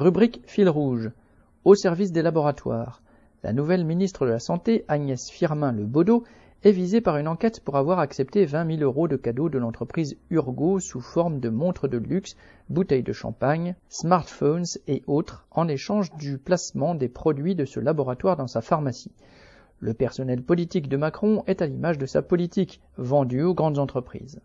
Rubrique fil rouge. Au service des laboratoires. La nouvelle ministre de la Santé, Agnès Firmin Le Baudot, est visée par une enquête pour avoir accepté 20 000 euros de cadeaux de l'entreprise Urgo sous forme de montres de luxe, bouteilles de champagne, smartphones et autres en échange du placement des produits de ce laboratoire dans sa pharmacie. Le personnel politique de Macron est à l'image de sa politique, vendue aux grandes entreprises.